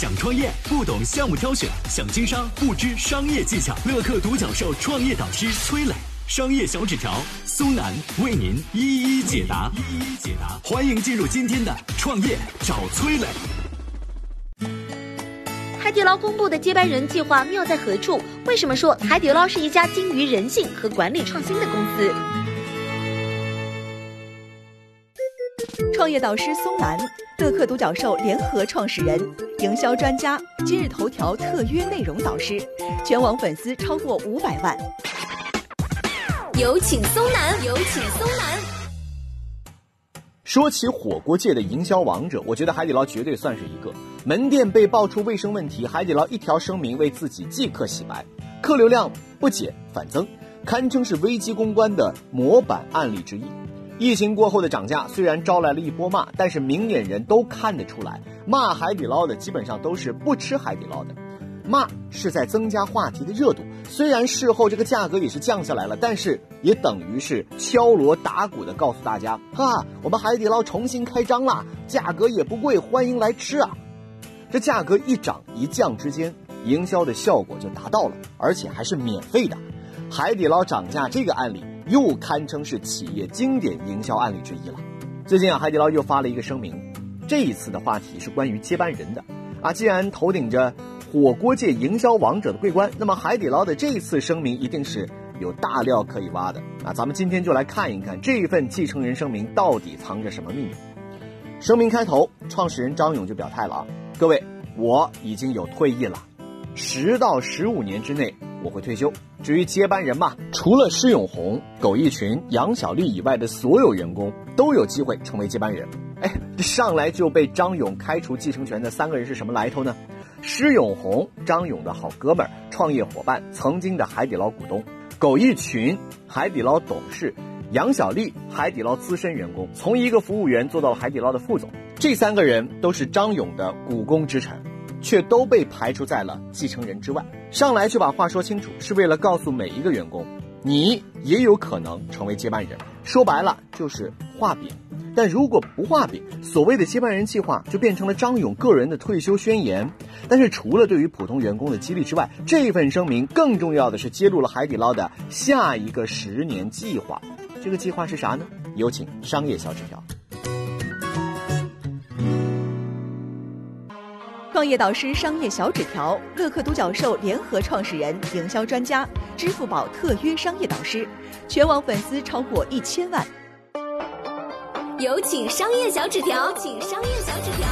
想创业不懂项目挑选，想经商不知商业技巧。乐客独角兽创业导师崔磊，商业小纸条苏南为您一一解答。一一解答，欢迎进入今天的创业找崔磊。海底捞公布的接班人计划妙在何处？为什么说海底捞是一家精于人性和管理创新的公司？创业导师松南，乐客独角兽联合创始人，营销专家，今日头条特约内容导师，全网粉丝超过五百万。有请松南，有请松南。说起火锅界的营销王者，我觉得海底捞绝对算是一个。门店被爆出卫生问题，海底捞一条声明为自己即刻洗白，客流量不减反增，堪称是危机公关的模板案例之一。疫情过后的涨价虽然招来了一波骂，但是明眼人都看得出来，骂海底捞的基本上都是不吃海底捞的，骂是在增加话题的热度。虽然事后这个价格也是降下来了，但是也等于是敲锣打鼓的告诉大家，哈，我们海底捞重新开张啦，价格也不贵，欢迎来吃啊。这价格一涨一降之间，营销的效果就达到了，而且还是免费的。海底捞涨价这个案例又堪称是企业经典营销案例之一了。最近啊，海底捞又发了一个声明，这一次的话题是关于接班人的啊。既然头顶着火锅界营销王者的桂冠，那么海底捞的这一次声明一定是有大料可以挖的啊。咱们今天就来看一看这一份继承人声明到底藏着什么秘密。声明开头，创始人张勇就表态了啊。各位，我已经有退役了，十到十五年之内我会退休。至于接班人嘛，除了施永红、苟一群、杨小丽以外的所有员工都有机会成为接班人。哎，上来就被张勇开除继承权的三个人是什么来头呢？施永红，张勇的好哥们儿、创业伙伴，曾经的海底捞股东；苟一群，海底捞董事；杨小丽，海底捞资深员工，从一个服务员做到了海底捞的副总。这三个人都是张勇的股肱之臣，却都被排除在了继承人之外。上来就把话说清楚，是为了告诉每一个员工，你也有可能成为接班人。说白了就是画饼。但如果不画饼，所谓的接班人计划就变成了张勇个人的退休宣言。但是除了对于普通员工的激励之外，这份声明更重要的是揭露了海底捞的下一个十年计划。这个计划是啥呢？有请商业小纸条。创业导师商业小纸条，乐客独角兽联合创始人，营销专家，支付宝特约商业导师，全网粉丝超过一千万。有请商业小纸条，请商业小纸条。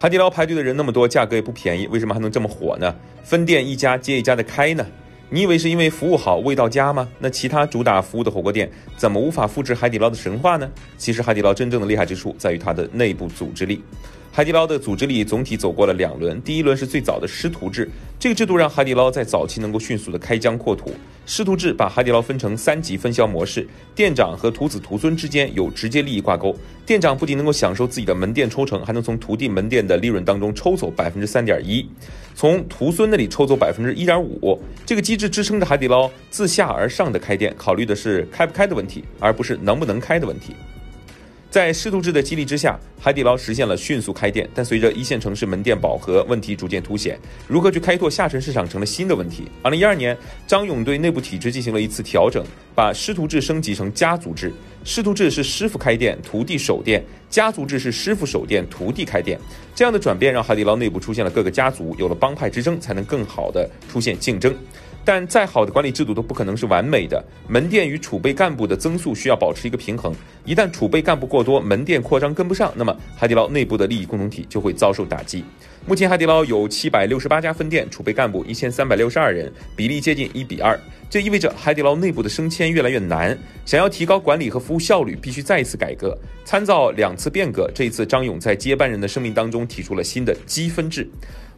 海底捞排队的人那么多，价格也不便宜，为什么还能这么火呢？分店一家接一家的开呢？你以为是因为服务好、味道佳吗？那其他主打服务的火锅店怎么无法复制海底捞的神话呢？其实海底捞真正的厉害之处在于它的内部组织力。海底捞的组织力总体走过了两轮，第一轮是最早的师徒制，这个制度让海底捞在早期能够迅速的开疆扩土。师徒制把海底捞分成三级分销模式，店长和徒子徒孙之间有直接利益挂钩，店长不仅能够享受自己的门店抽成，还能从徒弟门店的利润当中抽走百分之三点一，从徒孙那里抽走百分之一点五。这个机制支撑着海底捞自下而上的开店，考虑的是开不开的问题，而不是能不能开的问题。在师徒制的激励之下，海底捞实现了迅速开店。但随着一线城市门店饱和，问题逐渐凸显，如何去开拓下沉市场成了新的问题。二零一二年，张勇对内部体制进行了一次调整，把师徒制升级成家族制。师徒制是师傅开店，徒弟守店；家族制是师傅守店，徒弟开店。这样的转变让海底捞内部出现了各个家族，有了帮派之争，才能更好的出现竞争。但再好的管理制度都不可能是完美的，门店与储备干部的增速需要保持一个平衡。一旦储备干部过多，门店扩张跟不上，那么海底捞内部的利益共同体就会遭受打击。目前海底捞有七百六十八家分店，储备干部一千三百六十二人，比例接近一比二。这意味着海底捞内部的升迁越来越难。想要提高管理和服务效率，必须再一次改革。参照两次变革，这一次张勇在接班人的声明当中提出了新的积分制。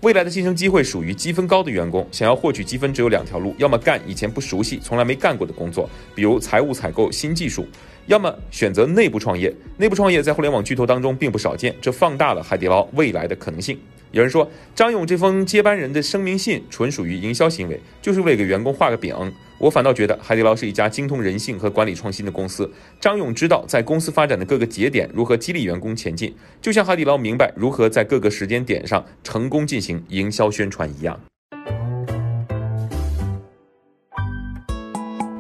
未来的晋升机会属于积分高的员工。想要获取积分，只有两条路：要么干以前不熟悉、从来没干过的工作，比如财务、采购、新技术；要么选择内部创业。内部创业在互联网巨头当中并不少见，这放大了海底捞未来的可能性。有人说，张勇这封接班人的声明信纯属于营销行为，就是为给员工画个饼。我反倒觉得海底捞是一家精通人性和管理创新的公司。张勇知道在公司发展的各个节点如何激励员工前进，就像海底捞明白如何在各个时间点上成功进行营销宣传一样。